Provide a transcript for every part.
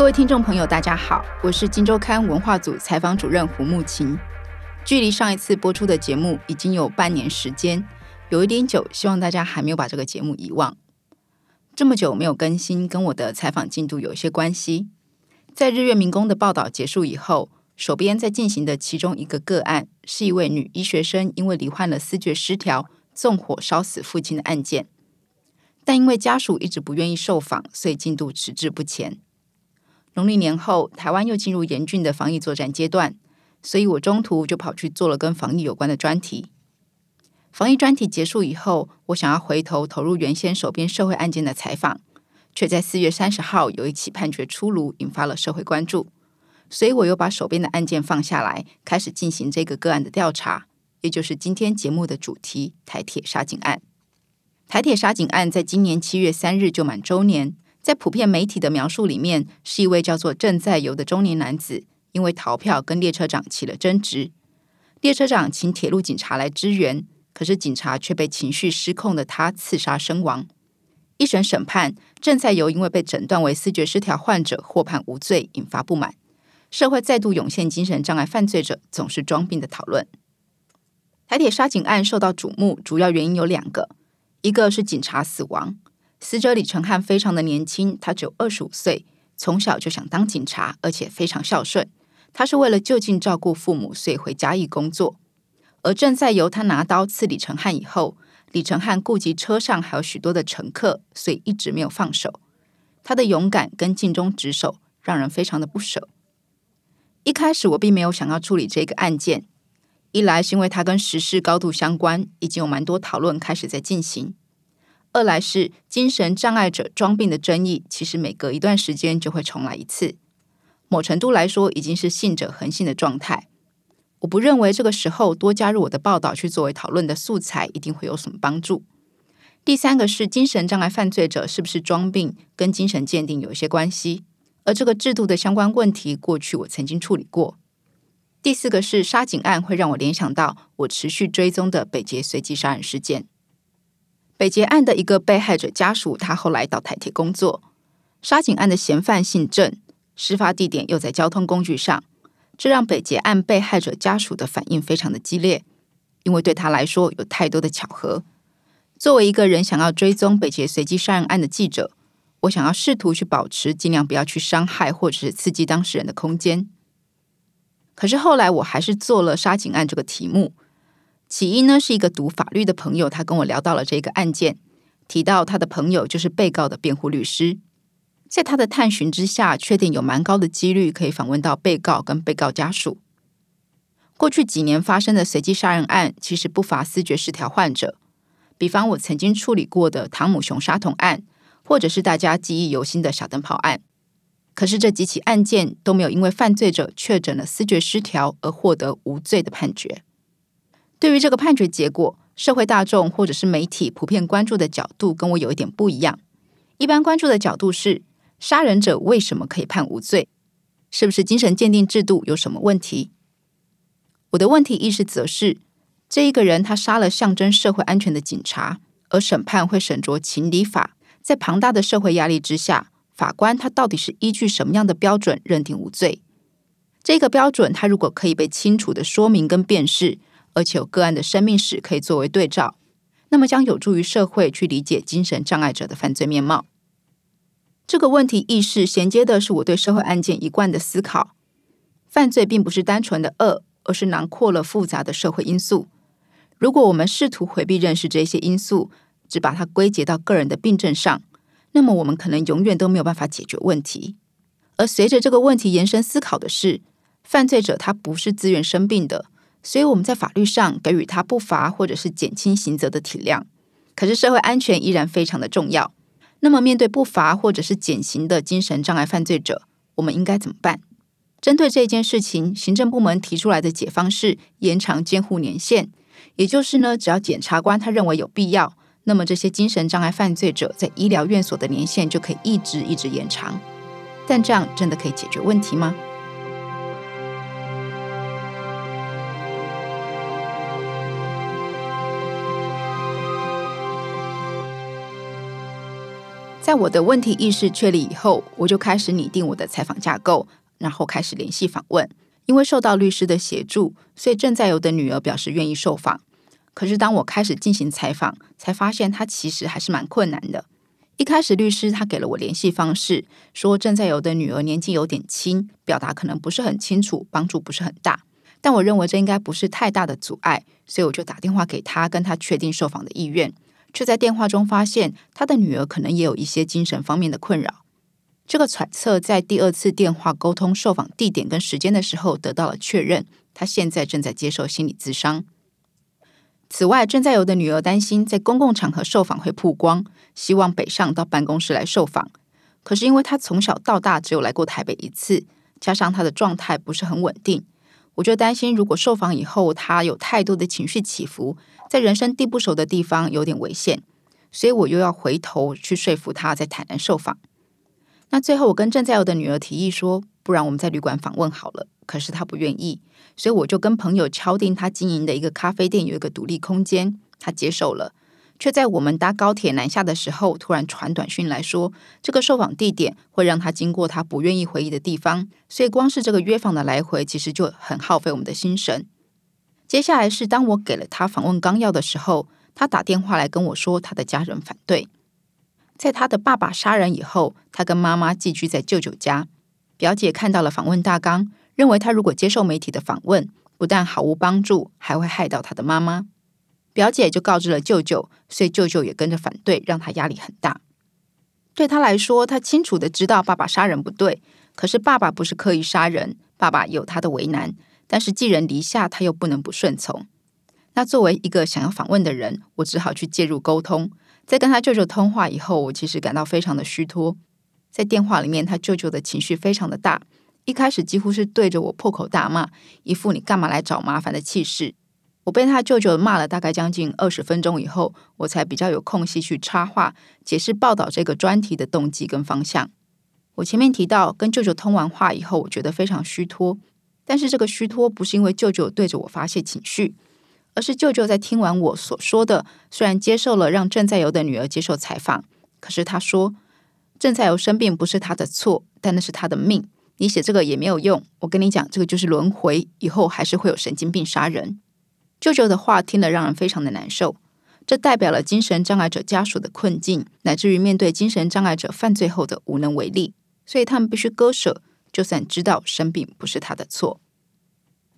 各位听众朋友，大家好，我是金周刊文化组采访主任胡木琴。距离上一次播出的节目已经有半年时间，有一点久，希望大家还没有把这个节目遗忘。这么久没有更新，跟我的采访进度有一些关系。在日月民工的报道结束以后，手边在进行的其中一个个案，是一位女医学生因为罹患了思觉失调，纵火烧死父亲的案件。但因为家属一直不愿意受访，所以进度迟滞不前。农历年后，台湾又进入严峻的防疫作战阶段，所以我中途就跑去做了跟防疫有关的专题。防疫专题结束以后，我想要回头投入原先手边社会案件的采访，却在四月三十号有一起判决出炉，引发了社会关注。所以我又把手边的案件放下来，开始进行这个个案的调查，也就是今天节目的主题——台铁杀警案。台铁杀警案在今年七月三日就满周年。在普遍媒体的描述里面，是一位叫做郑在游的中年男子，因为逃票跟列车长起了争执。列车长请铁路警察来支援，可是警察却被情绪失控的他刺杀身亡。一审审判，郑在游因为被诊断为思觉失调患者，获判无罪，引发不满。社会再度涌现精神障碍犯罪者总是装病的讨论。台铁杀警案受到瞩目，主要原因有两个，一个是警察死亡。死者李成汉非常的年轻，他只有二十五岁，从小就想当警察，而且非常孝顺。他是为了就近照顾父母，所以回嘉义工作。而正在由他拿刀刺李成汉以后，李成汉顾及车上还有许多的乘客，所以一直没有放手。他的勇敢跟尽忠职守，让人非常的不舍。一开始我并没有想要处理这个案件，一来是因为他跟时事高度相关，已经有蛮多讨论开始在进行。二来是精神障碍者装病的争议，其实每隔一段时间就会重来一次。某程度来说，已经是信者恒信的状态。我不认为这个时候多加入我的报道去作为讨论的素材，一定会有什么帮助。第三个是精神障碍犯罪者是不是装病，跟精神鉴定有一些关系。而这个制度的相关问题，过去我曾经处理过。第四个是杀警案，会让我联想到我持续追踪的北捷随机杀人事件。北捷案的一个被害者家属，他后来到台铁工作。杀警案的嫌犯姓郑，事发地点又在交通工具上，这让北捷案被害者家属的反应非常的激烈，因为对他来说有太多的巧合。作为一个人想要追踪北捷随机杀人案的记者，我想要试图去保持尽量不要去伤害或者是刺激当事人的空间。可是后来我还是做了杀警案这个题目。起因呢，是一个读法律的朋友，他跟我聊到了这个案件，提到他的朋友就是被告的辩护律师，在他的探寻之下，确定有蛮高的几率可以访问到被告跟被告家属。过去几年发生的随机杀人案，其实不乏思觉失调患者，比方我曾经处理过的汤姆熊杀童案，或者是大家记忆犹新的小灯泡案。可是这几起案件都没有因为犯罪者确诊了思觉失调而获得无罪的判决。对于这个判决结果，社会大众或者是媒体普遍关注的角度跟我有一点不一样。一般关注的角度是，杀人者为什么可以判无罪？是不是精神鉴定制度有什么问题？我的问题意识则是，这一个人他杀了象征社会安全的警察，而审判会审酌情理法，在庞大的社会压力之下，法官他到底是依据什么样的标准认定无罪？这个标准他如果可以被清楚的说明跟辨识。而且有个案的生命史可以作为对照，那么将有助于社会去理解精神障碍者的犯罪面貌。这个问题意识衔接的是我对社会案件一贯的思考：犯罪并不是单纯的恶，而是囊括了复杂的社会因素。如果我们试图回避认识这些因素，只把它归结到个人的病症上，那么我们可能永远都没有办法解决问题。而随着这个问题延伸思考的是，犯罪者他不是自愿生病的。所以我们在法律上给予他不罚或者是减轻刑责的体谅，可是社会安全依然非常的重要。那么面对不罚或者是减刑的精神障碍犯罪者，我们应该怎么办？针对这件事情，行政部门提出来的解方是延长监护年限，也就是呢，只要检察官他认为有必要，那么这些精神障碍犯罪者在医疗院所的年限就可以一直一直延长。但这样真的可以解决问题吗？在我的问题意识确立以后，我就开始拟定我的采访架构，然后开始联系访问。因为受到律师的协助，所以正在有的女儿表示愿意受访。可是当我开始进行采访，才发现她其实还是蛮困难的。一开始律师他给了我联系方式，说正在有的女儿年纪有点轻，表达可能不是很清楚，帮助不是很大。但我认为这应该不是太大的阻碍，所以我就打电话给他，跟他确定受访的意愿。却在电话中发现，他的女儿可能也有一些精神方面的困扰。这个揣测在第二次电话沟通受访地点跟时间的时候得到了确认。他现在正在接受心理咨商。此外，正在有的女儿担心在公共场合受访会曝光，希望北上到办公室来受访。可是因为她从小到大只有来过台北一次，加上她的状态不是很稳定，我就担心如果受访以后他有太多的情绪起伏，在人生地不熟的地方有点危险，所以我又要回头去说服他在台南受访。那最后我跟正在有的女儿提议说，不然我们在旅馆访问好了。可是她不愿意。所以我就跟朋友敲定他经营的一个咖啡店有一个独立空间，他接受了，却在我们搭高铁南下的时候，突然传短讯来说，这个受访地点会让他经过他不愿意回忆的地方，所以光是这个约访的来回，其实就很耗费我们的心神。接下来是当我给了他访问纲要的时候，他打电话来跟我说，他的家人反对，在他的爸爸杀人以后，他跟妈妈寄居在舅舅家，表姐看到了访问大纲。认为他如果接受媒体的访问，不但毫无帮助，还会害到他的妈妈。表姐就告知了舅舅，所以舅舅也跟着反对，让他压力很大。对他来说，他清楚的知道爸爸杀人不对，可是爸爸不是刻意杀人，爸爸有他的为难。但是寄人篱下，他又不能不顺从。那作为一个想要访问的人，我只好去介入沟通。在跟他舅舅通话以后，我其实感到非常的虚脱。在电话里面，他舅舅的情绪非常的大。一开始几乎是对着我破口大骂，一副你干嘛来找麻烦的气势。我被他舅舅骂了大概将近二十分钟以后，我才比较有空隙去插话，解释报道这个专题的动机跟方向。我前面提到，跟舅舅通完话以后，我觉得非常虚脱。但是这个虚脱不是因为舅舅对着我发泄情绪，而是舅舅在听完我所说的，虽然接受了让正在游的女儿接受采访，可是他说正在游生病不是他的错，但那是他的命。你写这个也没有用，我跟你讲，这个就是轮回，以后还是会有神经病杀人。舅舅的话听了让人非常的难受，这代表了精神障碍者家属的困境，乃至于面对精神障碍者犯罪后的无能为力，所以他们必须割舍，就算知道生病不是他的错。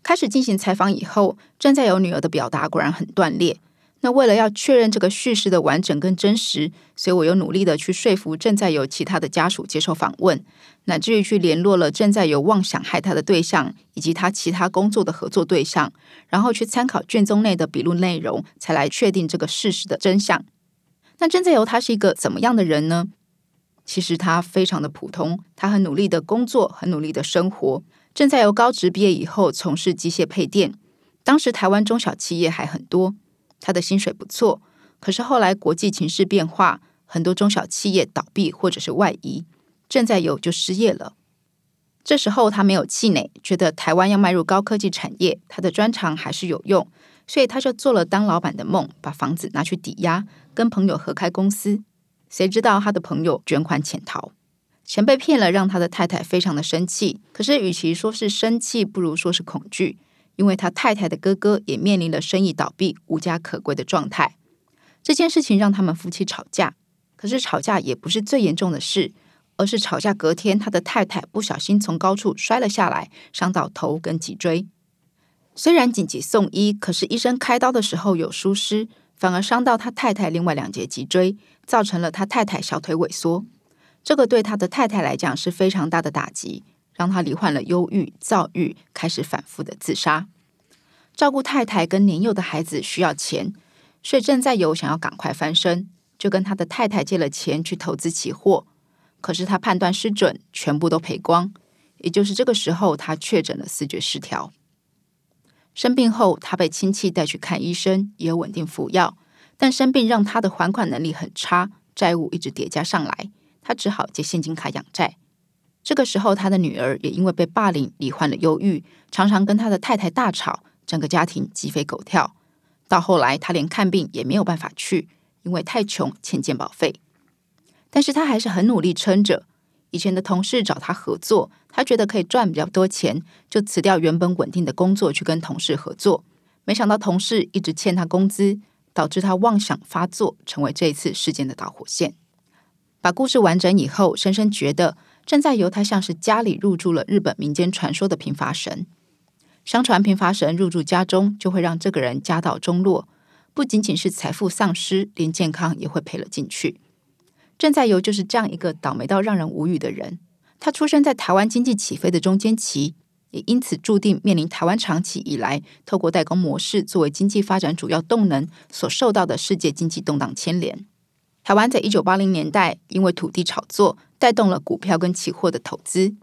开始进行采访以后，正在有女儿的表达果然很断裂。那为了要确认这个叙事的完整跟真实，所以我又努力的去说服正在有其他的家属接受访问，乃至于去联络了正在有妄想害他的对象以及他其他工作的合作对象，然后去参考卷宗内的笔录内容，才来确定这个事实的真相。那正在由他是一个怎么样的人呢？其实他非常的普通，他很努力的工作，很努力的生活。正在由高职毕业以后从事机械配电，当时台湾中小企业还很多。他的薪水不错，可是后来国际情势变化，很多中小企业倒闭或者是外移，正在有就失业了。这时候他没有气馁，觉得台湾要迈入高科技产业，他的专长还是有用，所以他就做了当老板的梦，把房子拿去抵押，跟朋友合开公司。谁知道他的朋友卷款潜逃，钱被骗了，让他的太太非常的生气。可是与其说是生气，不如说是恐惧。因为他太太的哥哥也面临了生意倒闭、无家可归的状态，这件事情让他们夫妻吵架。可是吵架也不是最严重的事，而是吵架隔天，他的太太不小心从高处摔了下来，伤到头跟脊椎。虽然紧急送医，可是医生开刀的时候有疏失，反而伤到他太太另外两节脊椎，造成了他太太小腿萎缩。这个对他的太太来讲是非常大的打击。让他罹患了忧郁、躁郁，开始反复的自杀。照顾太太跟年幼的孩子需要钱，所以正在有想要赶快翻身，就跟他的太太借了钱去投资期货。可是他判断失准，全部都赔光。也就是这个时候，他确诊了视觉失调。生病后，他被亲戚带去看医生，也有稳定服药。但生病让他的还款能力很差，债务一直叠加上来，他只好借现金卡养债。这个时候，他的女儿也因为被霸凌，罹患了忧郁，常常跟他的太太大吵，整个家庭鸡飞狗跳。到后来，他连看病也没有办法去，因为太穷，欠健保费。但是他还是很努力撑着。以前的同事找他合作，他觉得可以赚比较多钱，就辞掉原本稳定的工作去跟同事合作。没想到同事一直欠他工资，导致他妄想发作，成为这一次事件的导火线。把故事完整以后，深深觉得正在由他像是家里入住了日本民间传说的平伐神。相传平伐神入住家中，就会让这个人家道中落，不仅仅是财富丧失，连健康也会赔了进去。正在由就是这样一个倒霉到让人无语的人。他出生在台湾经济起飞的中间期，也因此注定面临台湾长期以来透过代工模式作为经济发展主要动能所受到的世界经济动荡牵连。台湾在一九八零年代因为土地炒作带动了股票跟期货的投资。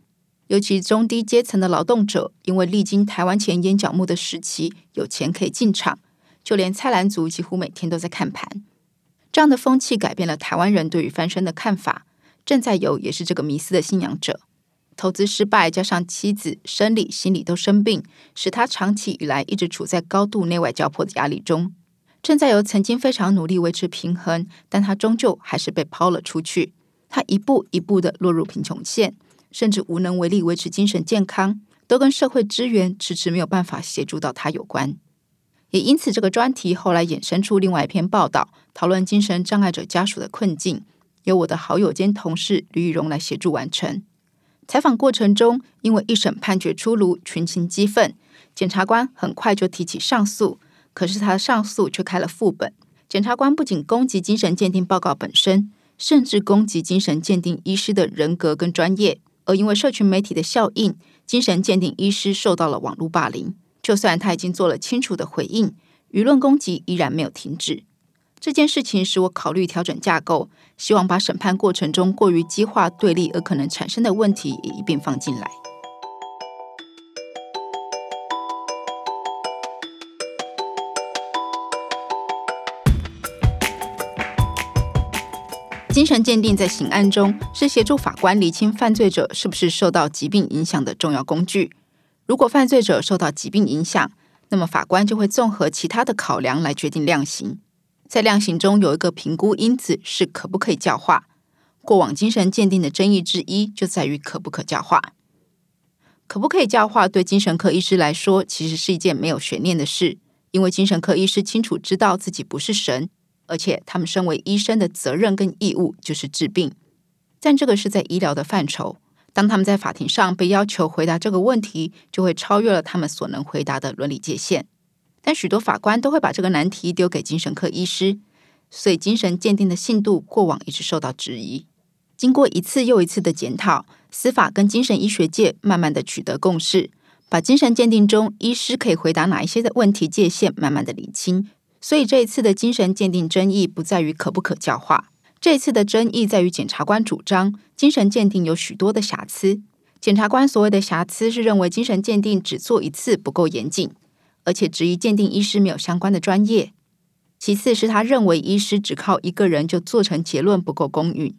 尤其中低阶层的劳动者，因为历经台湾前烟角木的时期，有钱可以进场，就连菜篮族几乎每天都在看盘。这样的风气改变了台湾人对于翻身的看法。郑在友也是这个迷思的信仰者，投资失败加上妻子生理心理都生病，使他长期以来一直处在高度内外交迫的压力中。正在由曾经非常努力维持平衡，但他终究还是被抛了出去。他一步一步的落入贫穷线。甚至无能为力维持精神健康，都跟社会资源迟迟没有办法协助到他有关。也因此，这个专题后来衍生出另外一篇报道，讨论精神障碍者家属的困境，由我的好友兼同事吕雨荣来协助完成。采访过程中，因为一审判决出炉，群情激愤，检察官很快就提起上诉，可是他的上诉却开了副本。检察官不仅攻击精神鉴定报告本身，甚至攻击精神鉴定医师的人格跟专业。而因为社群媒体的效应，精神鉴定医师受到了网络霸凌。就算他已经做了清楚的回应，舆论攻击依然没有停止。这件事情使我考虑调整架构，希望把审判过程中过于激化对立而可能产生的问题也一并放进来。精神鉴定在刑案中是协助法官厘清犯罪者是不是受到疾病影响的重要工具。如果犯罪者受到疾病影响，那么法官就会综合其他的考量来决定量刑。在量刑中有一个评估因子是可不可以教化。过往精神鉴定的争议之一就在于可不可教化。可不可以教化对精神科医师来说其实是一件没有悬念的事，因为精神科医师清楚知道自己不是神。而且，他们身为医生的责任跟义务就是治病，但这个是在医疗的范畴。当他们在法庭上被要求回答这个问题，就会超越了他们所能回答的伦理界限。但许多法官都会把这个难题丢给精神科医师，所以精神鉴定的信度过往一直受到质疑。经过一次又一次的检讨，司法跟精神医学界慢慢的取得共识，把精神鉴定中医师可以回答哪一些的问题界限慢慢的理清。所以这一次的精神鉴定争议不在于可不可教化，这次的争议在于检察官主张精神鉴定有许多的瑕疵。检察官所谓的瑕疵是认为精神鉴定只做一次不够严谨，而且质疑鉴定医师没有相关的专业。其次是他认为医师只靠一个人就做成结论不够公允。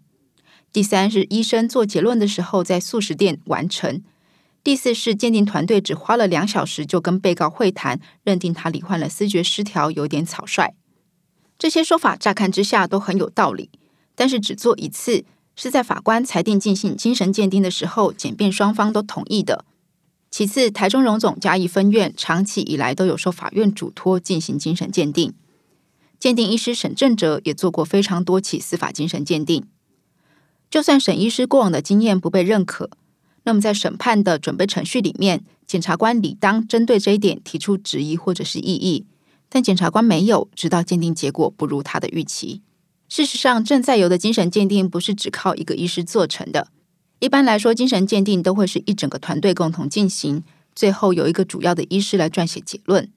第三是医生做结论的时候在素食店完成。第四是鉴定团队只花了两小时就跟被告会谈，认定他罹患了思觉失调，有点草率。这些说法乍看之下都很有道理，但是只做一次是在法官裁定进行精神鉴定的时候，检辩双方都同意的。其次，台中荣总嘉义分院长期以来都有受法院嘱托进行精神鉴定，鉴定医师沈正哲也做过非常多起司法精神鉴定。就算沈医师过往的经验不被认可。那么，在审判的准备程序里面，检察官理当针对这一点提出质疑或者是异议，但检察官没有，直到鉴定结果不如他的预期。事实上，正在有的精神鉴定不是只靠一个医师做成的。一般来说，精神鉴定都会是一整个团队共同进行，最后由一个主要的医师来撰写结论。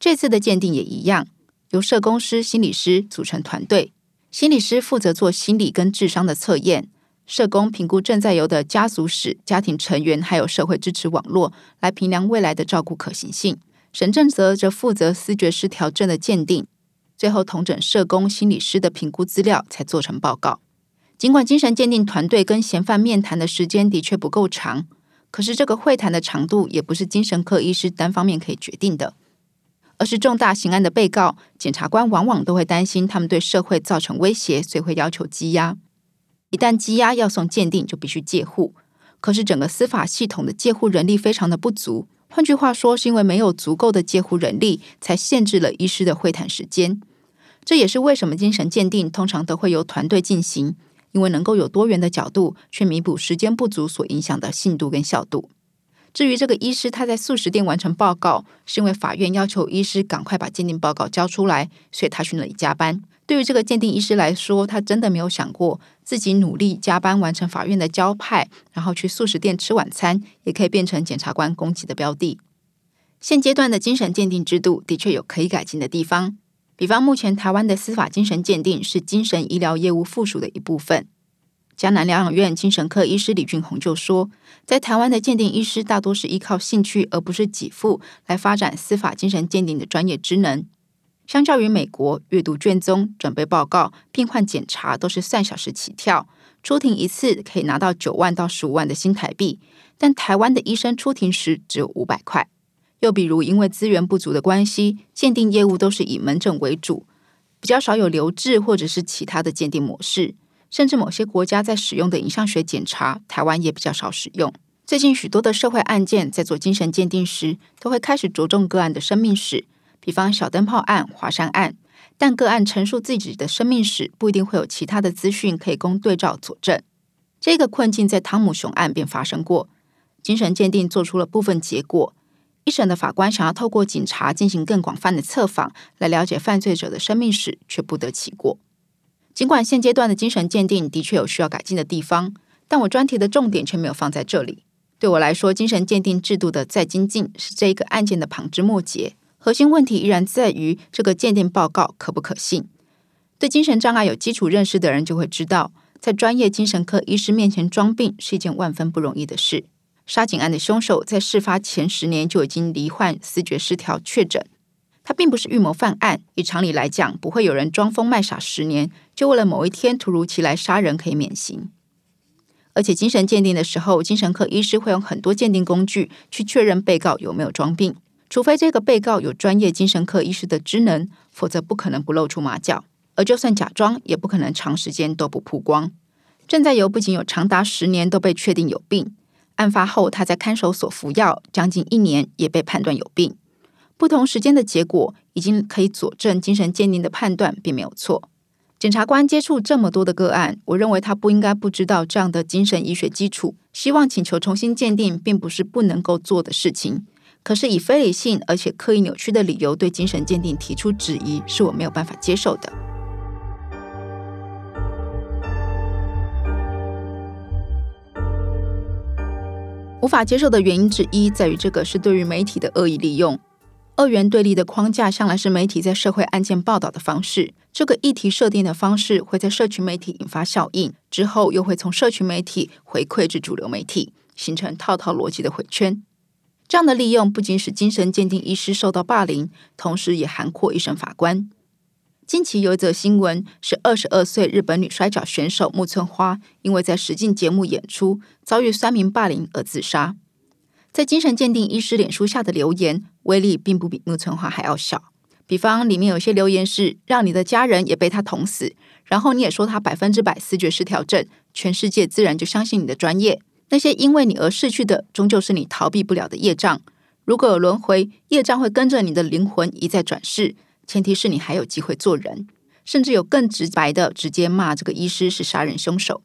这次的鉴定也一样，由社工师、心理师组成团队，心理师负责做心理跟智商的测验。社工评估正在游的家族史、家庭成员，还有社会支持网络，来评量未来的照顾可行性。沈正则则负责思觉失调症的鉴定，最后同诊社工、心理师的评估资料，才做成报告。尽管精神鉴定团队跟嫌犯面谈的时间的确不够长，可是这个会谈的长度也不是精神科医师单方面可以决定的，而是重大刑案的被告，检察官往往都会担心他们对社会造成威胁，所以会要求羁押。一旦羁押要送鉴定，就必须戒护。可是整个司法系统的戒护人力非常的不足。换句话说，是因为没有足够的戒护人力，才限制了医师的会谈时间。这也是为什么精神鉴定通常都会由团队进行，因为能够有多元的角度去弥补时间不足所影响的信度跟效度。至于这个医师他在素食店完成报告，是因为法院要求医师赶快把鉴定报告交出来，所以他去那里加班。对于这个鉴定医师来说，他真的没有想过自己努力加班完成法院的交派，然后去素食店吃晚餐，也可以变成检察官攻击的标的。现阶段的精神鉴定制度的确有可以改进的地方，比方目前台湾的司法精神鉴定是精神医疗业务附属的一部分。江南疗养院精神科医师李俊宏就说，在台湾的鉴定医师大多是依靠兴趣而不是给付来发展司法精神鉴定的专业职能。相较于美国，阅读卷宗、准备报告、病患检查都是算小时起跳，出庭一次可以拿到九万到十五万的新台币。但台湾的医生出庭时只有五百块。又比如，因为资源不足的关系，鉴定业务都是以门诊为主，比较少有留置或者是其他的鉴定模式。甚至某些国家在使用的影像学检查，台湾也比较少使用。最近许多的社会案件在做精神鉴定时，都会开始着重个案的生命史。比方小灯泡案、华山案，但个案陈述自己的生命史，不一定会有其他的资讯可以供对照佐证。这个困境在汤姆熊案便发生过。精神鉴定做出了部分结果，一审的法官想要透过警察进行更广泛的测访，来了解犯罪者的生命史，却不得其过。尽管现阶段的精神鉴定的确有需要改进的地方，但我专题的重点却没有放在这里。对我来说，精神鉴定制度的再精进是这一个案件的旁枝末节。核心问题依然在于这个鉴定报告可不可信。对精神障碍有基础认识的人就会知道，在专业精神科医师面前装病是一件万分不容易的事。杀警案的凶手在事发前十年就已经罹患思觉失调确诊，他并不是预谋犯案。以常理来讲，不会有人装疯卖傻十年，就为了某一天突如其来杀人可以免刑。而且精神鉴定的时候，精神科医师会用很多鉴定工具去确认被告有没有装病。除非这个被告有专业精神科医师的职能，否则不可能不露出马脚。而就算假装，也不可能长时间都不曝光。郑在由不仅有长达十年都被确定有病，案发后他在看守所服药将近一年，也被判断有病。不同时间的结果已经可以佐证精神鉴定的判断并没有错。检察官接触这么多的个案，我认为他不应该不知道这样的精神医学基础。希望请求重新鉴定，并不是不能够做的事情。可是以非理性而且刻意扭曲的理由对精神鉴定提出质疑，是我没有办法接受的。无法接受的原因之一在于，这个是对于媒体的恶意利用。二元对立的框架向来是媒体在社会案件报道的方式。这个议题设定的方式会在社群媒体引发效应，之后又会从社群媒体回馈至主流媒体，形成套套逻辑的回圈。这样的利用不仅使精神鉴定医师受到霸凌，同时也涵括一审法官。近期有一则新闻，是二十二岁日本女摔跤选手木村花，因为在实境节目演出遭遇三名霸凌而自杀。在精神鉴定医师脸书下的留言威力，并不比木村花还要小。比方里面有些留言是：“让你的家人也被他捅死。”然后你也说他百分之百视觉失调症，全世界自然就相信你的专业。那些因为你而逝去的，终究是你逃避不了的业障。如果有轮回，业障会跟着你的灵魂一再转世。前提是你还有机会做人，甚至有更直白的，直接骂这个医师是杀人凶手。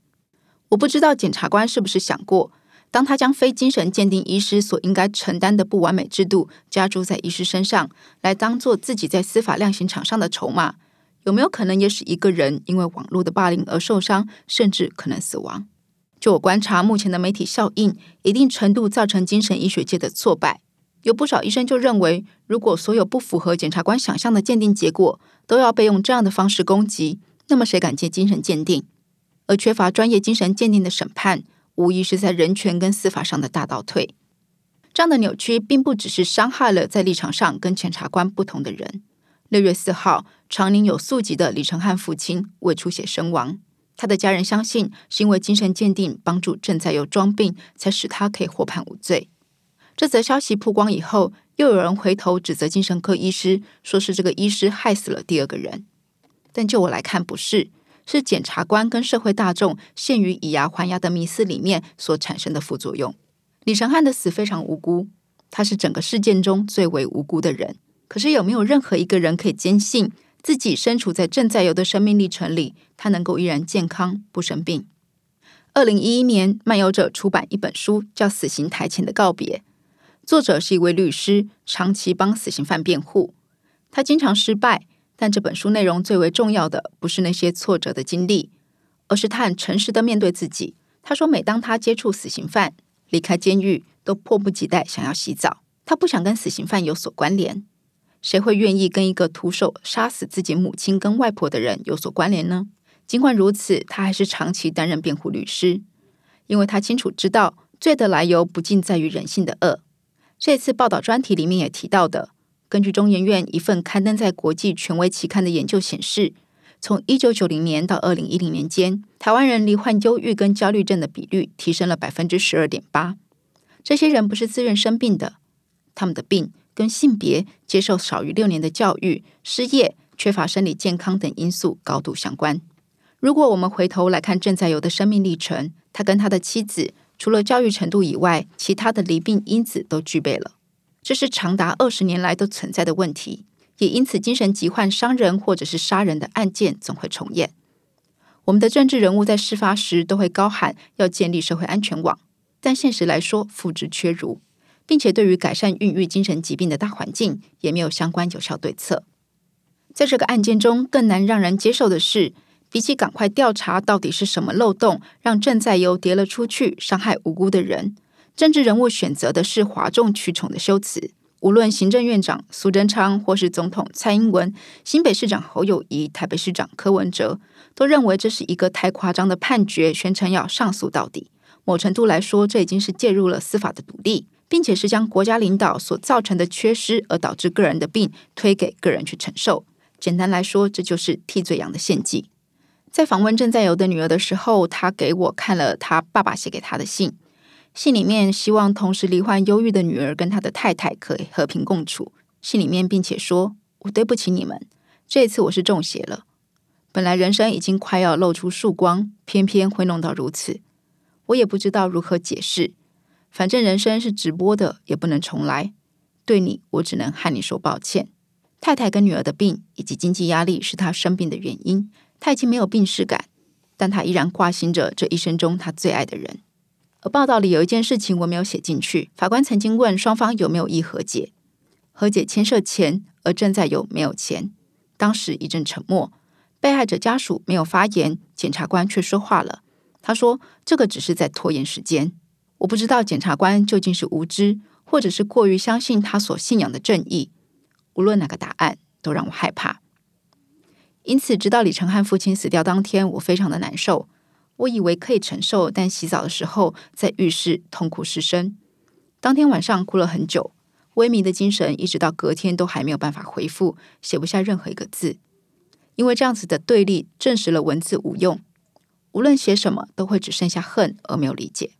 我不知道检察官是不是想过，当他将非精神鉴定医师所应该承担的不完美制度加注在医师身上，来当做自己在司法量刑场上的筹码，有没有可能也使一个人因为网络的霸凌而受伤，甚至可能死亡？就我观察，目前的媒体效应一定程度造成精神医学界的挫败。有不少医生就认为，如果所有不符合检察官想象的鉴定结果都要被用这样的方式攻击，那么谁敢接精神鉴定？而缺乏专业精神鉴定的审判，无疑是在人权跟司法上的大倒退。这样的扭曲，并不只是伤害了在立场上跟检察官不同的人。六月四号，长宁有宿疾的李成汉父亲胃出血身亡。他的家人相信，是因为精神鉴定帮助正在有装病，才使他可以获判无罪。这则消息曝光以后，又有人回头指责精神科医师，说是这个医师害死了第二个人。但就我来看，不是是检察官跟社会大众陷于以牙还牙的迷思里面所产生的副作用。李承汉的死非常无辜，他是整个事件中最为无辜的人。可是有没有任何一个人可以坚信自己身处在正在有的生命历程里，他能够依然健康不生病？二零一一年，漫游者出版一本书，叫《死刑台前的告别》。作者是一位律师，长期帮死刑犯辩护。他经常失败，但这本书内容最为重要的不是那些挫折的经历，而是他很诚实的面对自己。他说，每当他接触死刑犯，离开监狱都迫不及待想要洗澡。他不想跟死刑犯有所关联。谁会愿意跟一个徒手杀死自己母亲跟外婆的人有所关联呢？尽管如此，他还是长期担任辩护律师，因为他清楚知道罪的来由不尽在于人性的恶。这次报道专题里面也提到的，根据中研院一份刊登在国际权威期刊的研究显示，从一九九零年到二零一零年间，台湾人罹患忧郁跟焦虑症的比率提升了百分之十二点八。这些人不是自愿生病的，他们的病跟性别、接受少于六年的教育、失业、缺乏生理健康等因素高度相关。如果我们回头来看正在有的生命历程，他跟他的妻子除了教育程度以外，其他的离病因子都具备了。这是长达二十年来都存在的问题，也因此精神疾患伤人或者是杀人的案件总会重演。我们的政治人物在事发时都会高喊要建立社会安全网，但现实来说付之阙如，并且对于改善孕育精神疾病的大环境也没有相关有效对策。在这个案件中，更难让人接受的是。比起赶快调查到底是什么漏洞让正在由跌了出去，伤害无辜的人，政治人物选择的是哗众取宠的修辞。无论行政院长苏贞昌，或是总统蔡英文，新北市长侯友谊，台北市长柯文哲，都认为这是一个太夸张的判决，宣称要上诉到底。某程度来说，这已经是介入了司法的独立，并且是将国家领导所造成的缺失而导致个人的病推给个人去承受。简单来说，这就是替罪羊的献祭。在访问正在游的女儿的时候，他给我看了他爸爸写给他的信。信里面希望同时罹患忧郁的女儿跟他的太太可以和平共处。信里面并且说：“我对不起你们，这次我是中邪了。本来人生已经快要露出曙光，偏偏会弄到如此。我也不知道如何解释。反正人生是直播的，也不能重来。对你，我只能和你说抱歉。太太跟女儿的病以及经济压力是他生病的原因。”他已经没有病逝感，但他依然挂心着这一生中他最爱的人。而报道里有一件事情我没有写进去。法官曾经问双方有没有意和解，和解牵涉钱，而正在有没有钱。当时一阵沉默，被害者家属没有发言，检察官却说话了。他说：“这个只是在拖延时间。”我不知道检察官究竟是无知，或者是过于相信他所信仰的正义。无论哪个答案，都让我害怕。因此，直到李承汉父亲死掉当天，我非常的难受。我以为可以承受，但洗澡的时候在浴室痛哭失声。当天晚上哭了很久，萎靡的精神一直到隔天都还没有办法恢复，写不下任何一个字。因为这样子的对立证实了文字无用，无论写什么都会只剩下恨而没有理解。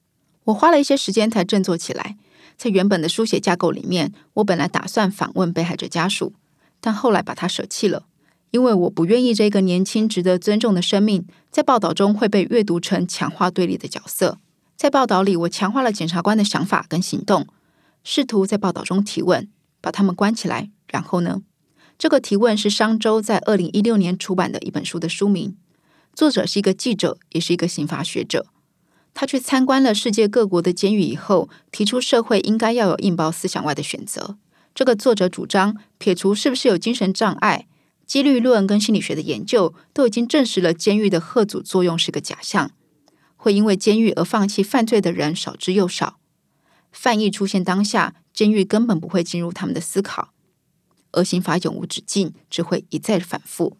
我花了一些时间才振作起来。在原本的书写架构里面，我本来打算访问被害者家属，但后来把它舍弃了。因为我不愿意这个年轻、值得尊重的生命在报道中会被阅读成强化对立的角色。在报道里，我强化了检察官的想法跟行动，试图在报道中提问，把他们关起来。然后呢？这个提问是商周在二零一六年出版的一本书的书名。作者是一个记者，也是一个刑法学者。他去参观了世界各国的监狱以后，提出社会应该要有硬包思想外的选择。这个作者主张撇除是不是有精神障碍。几率论跟心理学的研究都已经证实了，监狱的贺阻作用是个假象，会因为监狱而放弃犯罪的人少之又少。犯意出现当下，监狱根本不会进入他们的思考，而刑法永无止境，只会一再反复。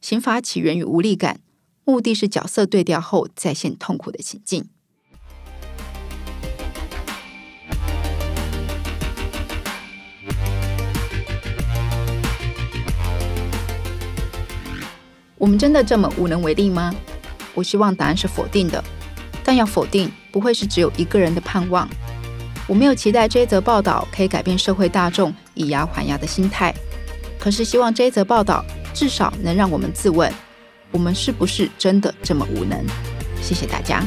刑法起源于无力感，目的是角色对调后再现痛苦的情境。我们真的这么无能为力吗？我希望答案是否定的，但要否定不会是只有一个人的盼望。我没有期待这一则报道可以改变社会大众以牙还牙的心态，可是希望这一则报道至少能让我们自问：我们是不是真的这么无能？谢谢大家。